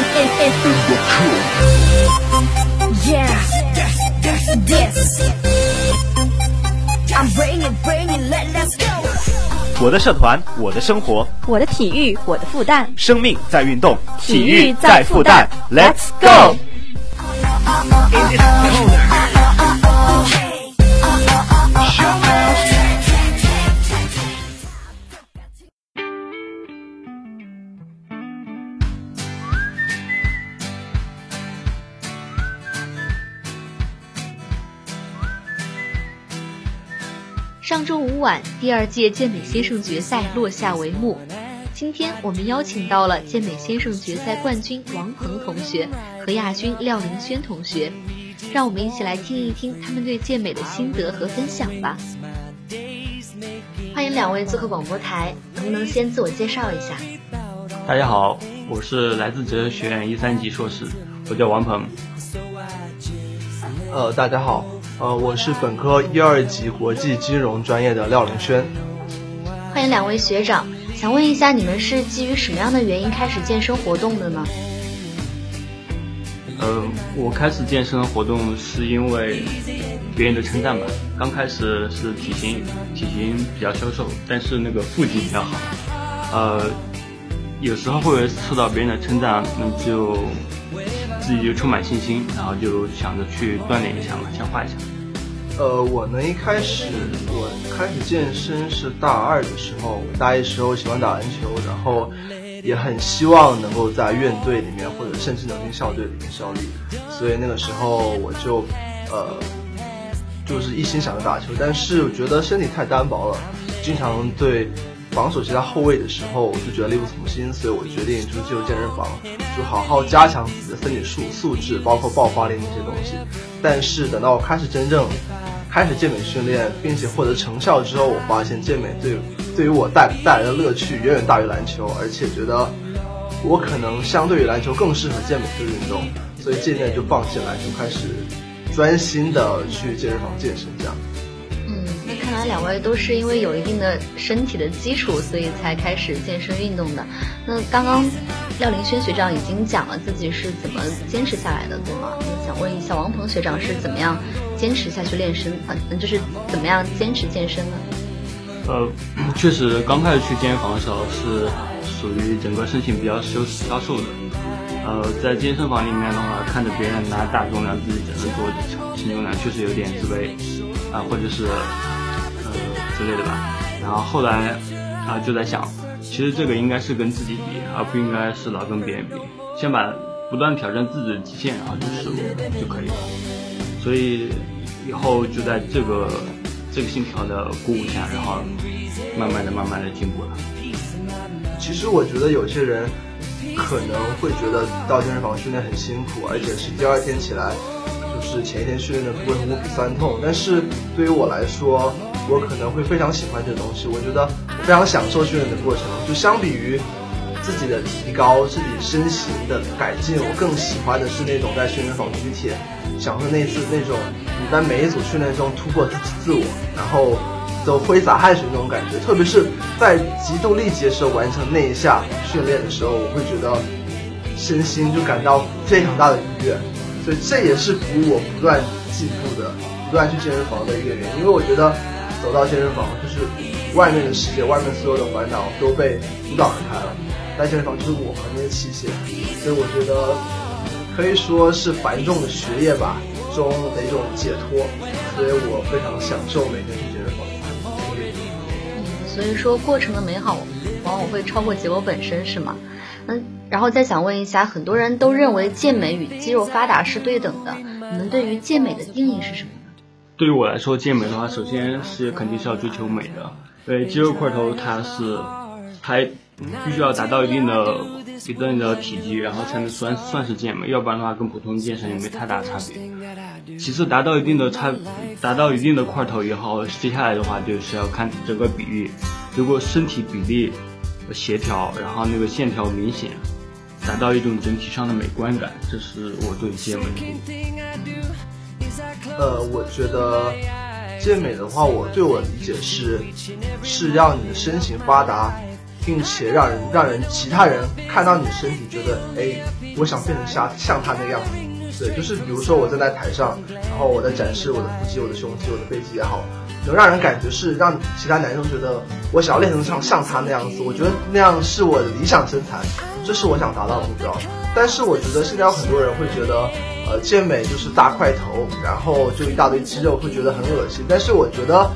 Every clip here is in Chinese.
我的社团，我的生活，我的体育，我的复旦，生命在运动，体育在复旦，Let's go！上周五晚，第二届健美先生决赛落下帷幕。今天我们邀请到了健美先生决赛冠军王鹏同学和亚军廖林轩同学，让我们一起来听一听他们对健美的心得和分享吧。欢迎两位做客广播台，能不能先自我介绍一下？大家好，我是来自哲学院一三级硕士，我叫王鹏。呃，大家好。呃，我是本科一二级国际金融专业的廖凌轩。欢迎两位学长，想问一下，你们是基于什么样的原因开始健身活动的呢？呃，我开始健身活动是因为别人的称赞吧。刚开始是体型体型比较消瘦，但是那个腹肌比较好。呃，有时候会受到别人的称赞，那就。自己就充满信心，然后就想着去锻炼一下嘛，强化一下。呃，我呢一开始我开始健身是大二的时候，大一时候喜欢打篮球，然后也很希望能够在院队里面或者甚至能进校队里面效力，所以那个时候我就呃就是一心想着打球，但是我觉得身体太单薄了，经常对。防守其他后卫的时候，我就觉得力不从心，所以我决定就进入健身房，就好好加强自己的身体素素质，包括爆发力那些东西。但是等到我开始真正开始健美训练，并且获得成效之后，我发现健美对对于我带带来的乐趣远远大于篮球，而且觉得我可能相对于篮球更适合健美这个运动，所以渐渐就放弃篮球，开始专心的去健身房健身这样。看来两位都是因为有一定的身体的基础，所以才开始健身运动的。那刚刚廖林轩学长已经讲了自己是怎么坚持下来的，对吗？想问一下王鹏学长是怎么样坚持下去练身，嗯，就是怎么样坚持健身呢？呃，确实刚开始去健身房的时候是属于整个身形比较消消瘦的。呃，在健身房里面的话，看着别人拿大重量，自己只能做轻重量，确实有点自卑啊，或者是。之类的吧，然后后来啊就在想，其实这个应该是跟自己比，而不应该是老跟别人比。先把不断挑战自己的极限，然后就失误就可以了。所以以后就在这个这个信条的鼓舞下，然后慢慢的、慢慢的进步了。其实我觉得有些人可能会觉得到健身房训练很辛苦，而且是第二天起来就是前一天训练的会无比酸痛。但是对于我来说，我可能会非常喜欢这个东西，我觉得非常享受训练的过程。就相比于自己的提高、自己身形的改进，我更喜欢的是那种在训练房举铁，享受那次那种你在每一组训练中突破自己自我，然后都挥洒汗水那种感觉。特别是在极度力竭的时候完成那一下训练的时候，我会觉得身心就感到非常大的愉悦。所以这也是鼓舞我不断进步的、不断去健身房的一个原因，因为我觉得。走到健身房，就是外面的世界，外面所有的烦恼都被阻挡开了。在健身房就是我和那些器械，所以我觉得可以说是繁重的学业吧中的一种解脱。所以我非常享受每天去健身房。嗯，所以说过程的美好往往会超过结果本身，是吗？嗯，然后再想问一下，很多人都认为健美与肌肉发达是对等的，你们对于健美的定义是什么？对于我来说，健美的话，首先是肯定是要追求美的。对肌肉块头，它是它必须要达到一定的一定的体积，然后才能算算是健美，要不然的话，跟普通健身也没太大差别。其次，达到一定的差，达到一定的块头以后，接下来的话就是要看整个比例。如果身体比例协调，然后那个线条明显，达到一种整体上的美观感，这是我对健美的。呃，我觉得健美的话，我对我理解是，是让你的身形发达，并且让人让人其他人看到你的身体，觉得哎，我想变成像像他那样子。对，就是比如说我站在台上，然后我在展示我的腹肌、我的胸肌、我的背肌也好，能让人感觉是让其他男生觉得我想要练成像像他那样子。我觉得那样是我的理想身材，这是我想达到的目标。但是我觉得现在有很多人会觉得，呃，健美就是大块头，然后就一大堆肌肉，会觉得很恶心。但是我觉得。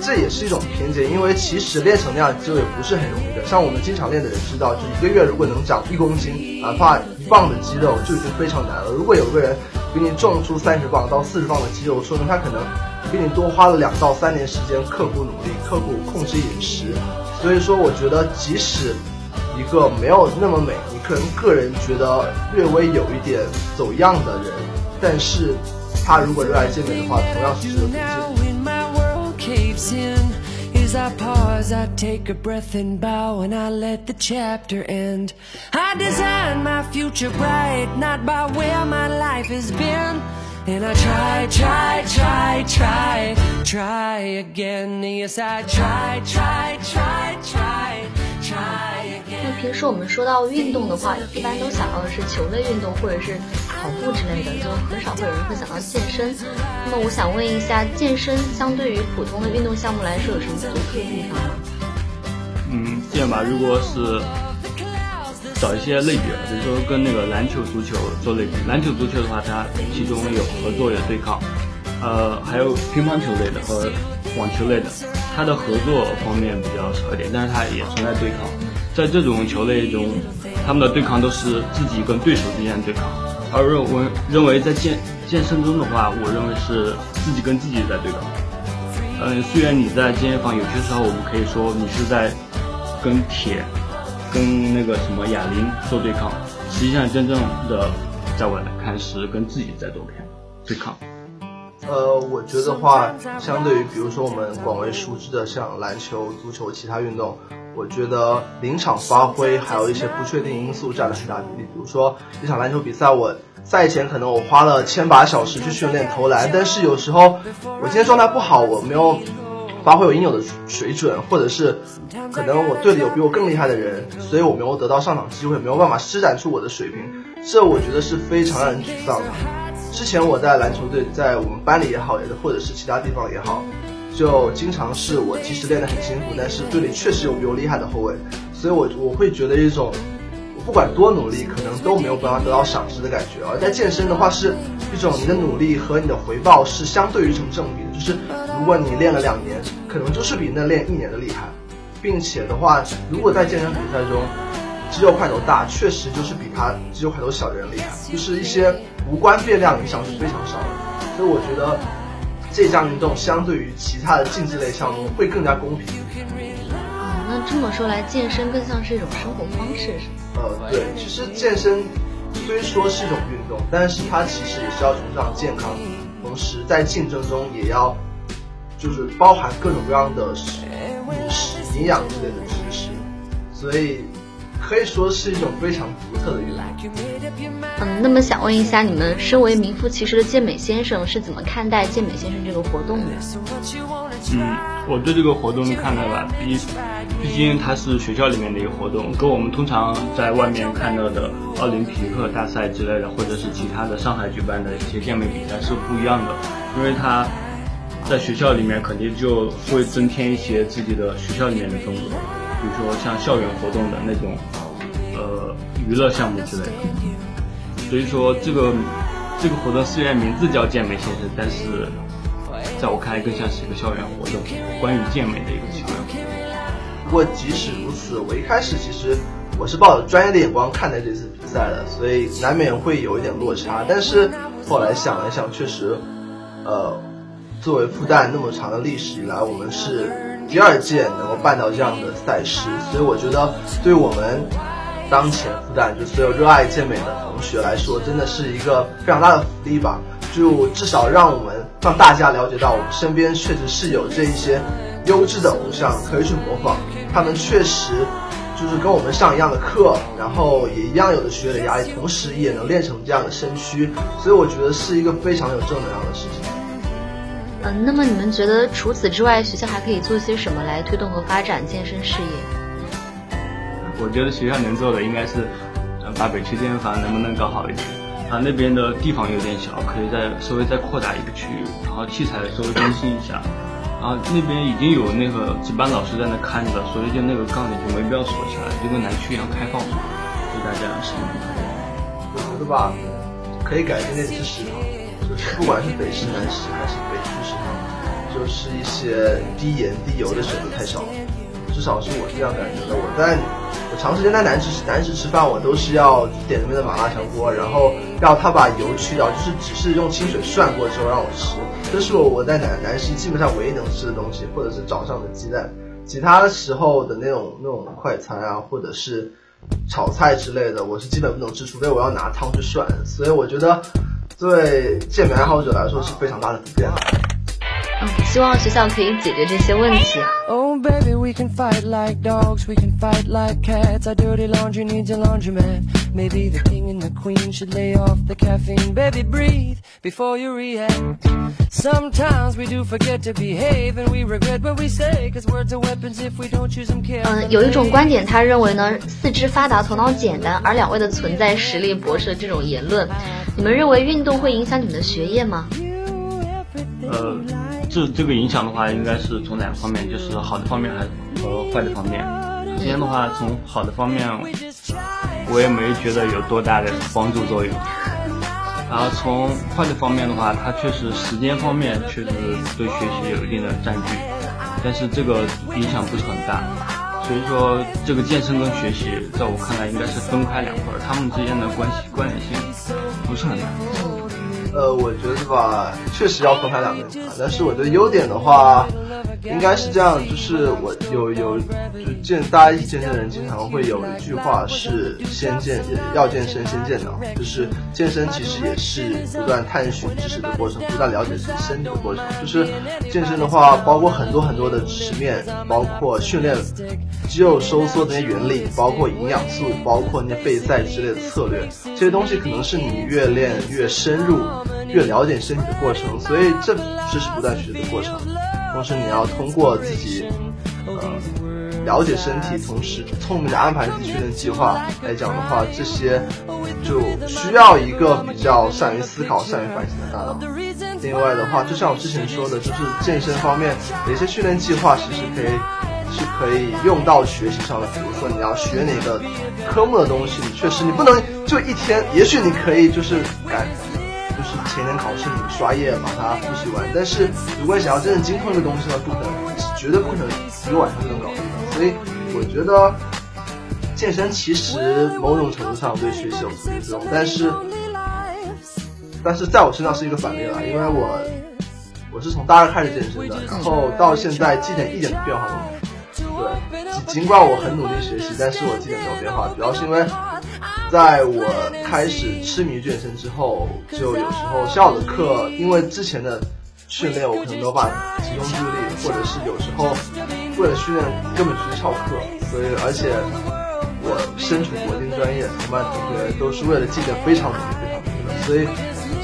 这也是一种偏见，因为其实练成那样肌肉也不是很容易的。像我们经常练的人知道，就一个月如果能长一公斤，哪怕一磅的肌肉就已经非常难了。如果有个人比你重出三十磅到四十磅的肌肉，说明他可能比你多花了两到三年时间刻苦努力、刻苦控制饮食。所以说，我觉得即使一个没有那么美，你可能个人觉得略微有一点走样的人，但是他如果热爱健美的话，同样是值得推荐。caves in As I pause, I take a breath and bow And I let the chapter end I design my future bright Not by where my life has been And I try, try, try, try Try again Yes, I try, try, try, try Try 那平时我们说到运动的话，一般都想到的是球类运动或者是跑步之类的，就很少会有人会想到健身。那么我想问一下，健身相对于普通的运动项目来说，有什么独特的地方吗？嗯，这样吧，如果是找一些类比，比如说跟那个篮球、足球做类比，篮球、足球的话，它其中有合作有对抗，呃，还有乒乓球类的和网球类的，他的合作方面比较少一点，但是他也存在对抗。在这种球类中，他们的对抗都是自己跟对手之间的对抗，而认为认为在健健身中的话，我认为是自己跟自己在对抗。嗯，虽然你在健身房有些时候我们可以说你是在跟铁、跟那个什么哑铃做对抗，实际上真正的在我来看是跟自己在做对对抗。呃，我觉得话，相对于比如说我们广为熟知的像篮球、足球其他运动。我觉得临场发挥还有一些不确定因素占了很大比例。比如说一场篮球比赛，我赛前可能我花了千把小时去训练投篮，但是有时候我今天状态不好，我没有发挥我应有的水准，或者是可能我队里有比我更厉害的人，所以我没有得到上场机会，没有办法施展出我的水平，这我觉得是非常让人沮丧的。之前我在篮球队，在我们班里也好，也或者是其他地方也好。就经常是我即使练得很辛苦，但是队里确实有比我厉害的后卫，所以我我会觉得一种，不管多努力，可能都没有办法得到赏识的感觉。而在健身的话，是一种你的努力和你的回报是相对于成正比的，就是如果你练了两年，可能就是比那练一年的厉害，并且的话，如果在健身比赛中肌肉块头大，确实就是比他肌肉块头小的人厉害，就是一些无关变量影响是非常少的，所以我觉得。这项运动相对于其他的竞技类项目会更加公平。啊，那这么说来，健身更像是一种生活方式，是吗？呃，对，其实健身虽说是一种运动，但是它其实也是要崇尚健康，同时在竞争中也要就是包含各种各样的饮食、营养之类的知识，所以。可以说是一种非常独特的运动。嗯，那么想问一下，你们身为名副其实的健美先生，是怎么看待健美先生这个活动的？嗯，我对这个活动的看法吧，毕毕竟它是学校里面的一个活动，跟我们通常在外面看到的奥林匹克大赛之类的，或者是其他的上海举办的一些健美比赛是不一样的。因为他在学校里面肯定就会增添一些自己的学校里面的风格，比如说像校园活动的那种。呃，娱乐项目之类的，所以说这个这个活动虽然名字叫健美先生，但是在我看来更像是一个校园活动，关于健美的一个校园活动。不过即使如此，我一开始其实我是抱着专业的眼光看待这次比赛的，所以难免会有一点落差。但是后来想了想，确实，呃，作为复旦那么长的历史以来，我们是第二届能够办到这样的赛事，所以我觉得对我们。当前复旦就所有热爱健美的同学来说，真的是一个非常大的福利吧。就至少让我们让大家了解到，我们身边确实是有这一些优质的偶像可以去模仿。他们确实就是跟我们上一样的课，然后也一样有着学业的压力，同时也能练成这样的身躯。所以我觉得是一个非常有正能量的事情。嗯，那么你们觉得除此之外，学校还可以做些什么来推动和发展健身事业？我觉得学校能做的应该是，呃，把北区健身房能不能搞好一点？啊，那边的地方有点小，可以再稍微再扩大一个区域，然后器材稍微更新一下。然后那边已经有那个值班老师在那看着，所以就那个杠铃就没必要锁起来，就跟南区一样开放，就大家使用。我觉得吧，可以改进那些食堂，就是不管是北市、南市还是北区食堂，就是一些低盐低油的选择太少了，至少是我是这样感觉的。我在。我长时间在南池南池吃饭，我都是要点那边的麻辣香锅，然后要他把油去掉，就是只是用清水涮过之后让我吃。这是我我在南南市基本上唯一能吃的东西，或者是早上的鸡蛋。其他时候的那种那种快餐啊，或者是炒菜之类的，我是基本不能吃，除非我要拿汤去涮。所以我觉得对健美爱好者来说是非常大的不便。希望学校可以解决这些问题。Oh baby, we can fight like dogs, we can fight like cats. Our dirty laundry needs a laundromat. Maybe the king and the queen should lay off the caffeine. Baby, breathe before you react. Sometimes we do forget to behave and we regret what we say, cause words are weapons if we don't choose them carefully. 嗯，有一种观点，他认为呢，四肢发达，头脑简单，而两位的存在实力博士的这种言论，你们认为运动会影响你们的学业吗？呃。这这个影响的话，应该是从两个方面，就是好的方面还是和坏的方面。首先的话，从好的方面，我也没觉得有多大的帮助作用。然后从坏的方面的话，它确实时间方面确实对学习有一定的占据，但是这个影响不是很大。所以说，这个健身跟学习，在我看来应该是分开两块，他们之间的关系关联性不是很大。呃，我觉得吧，确实要分开两个人谈。但是我的优点的话，应该是这样，就是我有有就健大家一起健身的人经常会有一句话是先健要健身先健脑，就是健身其实也是不断探寻知识的过程，不断了解自己身体的过程。就是健身的话，包括很多很多的知识面，包括训练肌肉收缩的那些原理，包括营养素，包括那些备赛之类的策略，这些东西可能是你越练越深入。越了解身体的过程，所以这这是不断学习的过程。同时，你要通过自己呃了解身体，同时聪明的安排自己训练计划来讲的话，这些就需要一个比较善于思考、善于反省的大脑。另外的话，就像我之前说的，就是健身方面有一些训练计划，其实可以是可以用到学习上的。比如说，你要学哪个科目的东西，你确实你不能就一天，也许你可以就是改。前年考试你刷页把它复习完，但是如果想要真正精通一个东西的话，不可能，绝对不可能一个晚上就能搞定。所以我觉得健身其实某种程度上对学习有促进作用，但是但是在我身上是一个反例了，因为我我是从大二开始健身的，然后到现在基点一点变化都没有。对，尽管我很努力学习，但是我基点没有变化，主要是因为。在我开始痴迷健身之后，就有时候下午的课，因为之前的训练我可能没有办法集中注意力，或者是有时候为了训练根本就是翘课，所以而且我身处国金专业，同班同学都是为了绩点非常努力、非常努力的，所以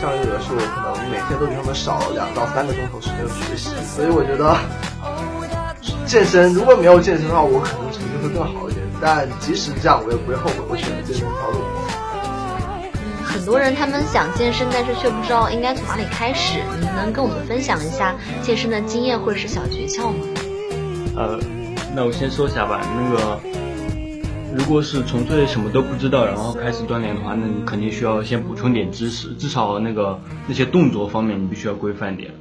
像有的时候我可能每天都比他们少两到三个钟头时间学习，所以我觉得健身如果没有健身的话，我可能成绩会更好一点。但即使这样，我也不会后悔我选择健身这条路。很多人他们想健身，但是却不知道应该从哪里开始。你能跟我们分享一下健身的经验或者是小诀窍吗？呃，那我先说一下吧。那个，如果是纯粹什么都不知道，然后开始锻炼的话，那你肯定需要先补充点知识，至少那个那些动作方面你必须要规范点。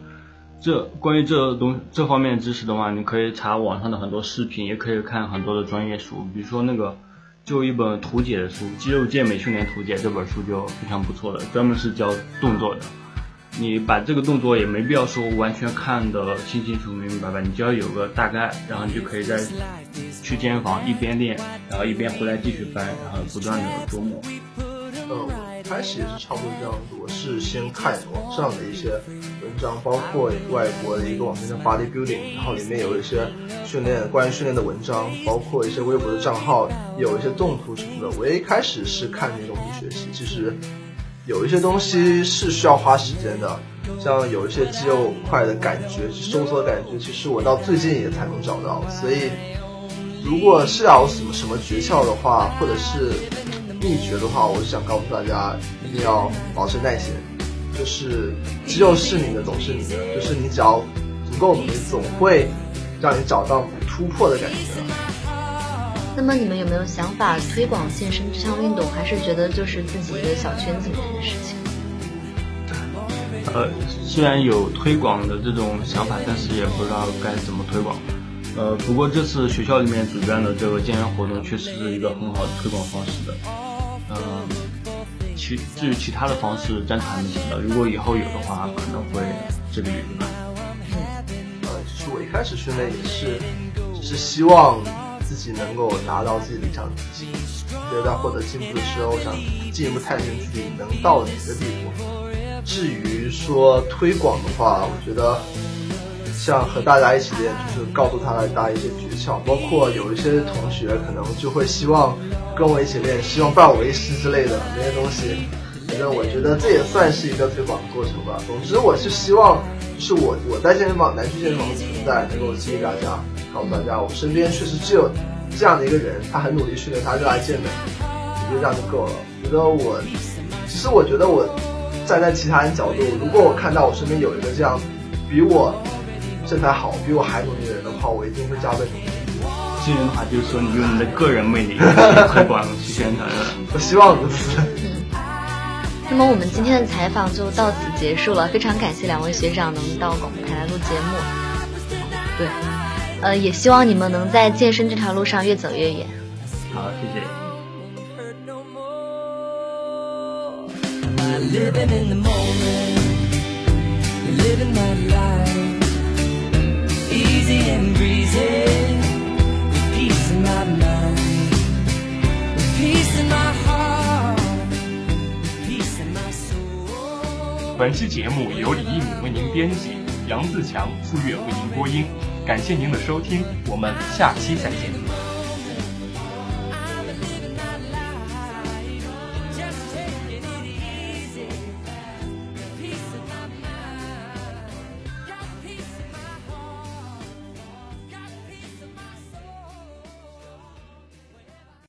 这关于这东这方面知识的话，你可以查网上的很多视频，也可以看很多的专业书，比如说那个就一本图解的书《肌肉健美训练图解》这本书就非常不错的，专门是教动作的。你把这个动作也没必要说完全看得清清楚楚明明白白，你只要有个大概，然后你就可以在去健身房一边练，然后一边回来继续翻，然后不断的琢磨。开始也是差不多这样子，我是先看网上的一些文章，包括外国的一个网站叫 Body Building，然后里面有一些训练关于训练的文章，包括一些微博的账号，有一些动图什么的。我一开始是看这些东西学习，其实有一些东西是需要花时间的，像有一些肌肉块的感觉、收缩感觉，其实我到最近也才能找到，所以如果是要什么什么诀窍的话，或者是秘诀的话，我是想告诉大家，一定要保持耐心。就是肌肉是你的，总是你的。就是你只要足够努力，总会让你找到突破的感觉。那么你们有没有想法推广健身这项运动？还是觉得就是自己一个小圈子里面的事情？呃，虽然有推广的这种想法，但是也不知道该怎么推广。呃，不过这次学校里面主办的这个健身活动，确实是一个很好的推广方式的。其至于其他的方式，暂时还没想到。如果以后有的话，可能会这个吧。呃，其实我一开始训练也是，只是希望自己能够达到自己理想自己，觉得在获得进步的时候，想进一步探寻自己能到哪个地步。至于说推广的话，我觉得。像和大家一起练，就是告诉他大家一些诀窍，包括有一些同学可能就会希望跟我一起练，希望拜我为师之类的那些东西。反正我觉得这也算是一个推广的过程吧。总之，我是希望，是我我在健身房南区健身房的存在，能够激励大家，告诉大家，我身边确实只有这样的一个人，他很努力训练，他热爱健美，我觉得这样就够了。觉得我，其实我觉得我站在其他人角度，如果我看到我身边有一个这样比我。身材好，比我还努力的人的话，我一定会加倍努力。这样的话，就是说你用你的个人魅力推广去宣传的。我希望如此。嗯。那么我们今天的采访就到此结束了，非常感谢两位学长能到广播台来录节目。对，呃，也希望你们能在健身这条路上越走越远。好，谢谢。本期节目由李一鸣为您编辑，杨自强、傅月为您播音。感谢您的收听，我们下期再见。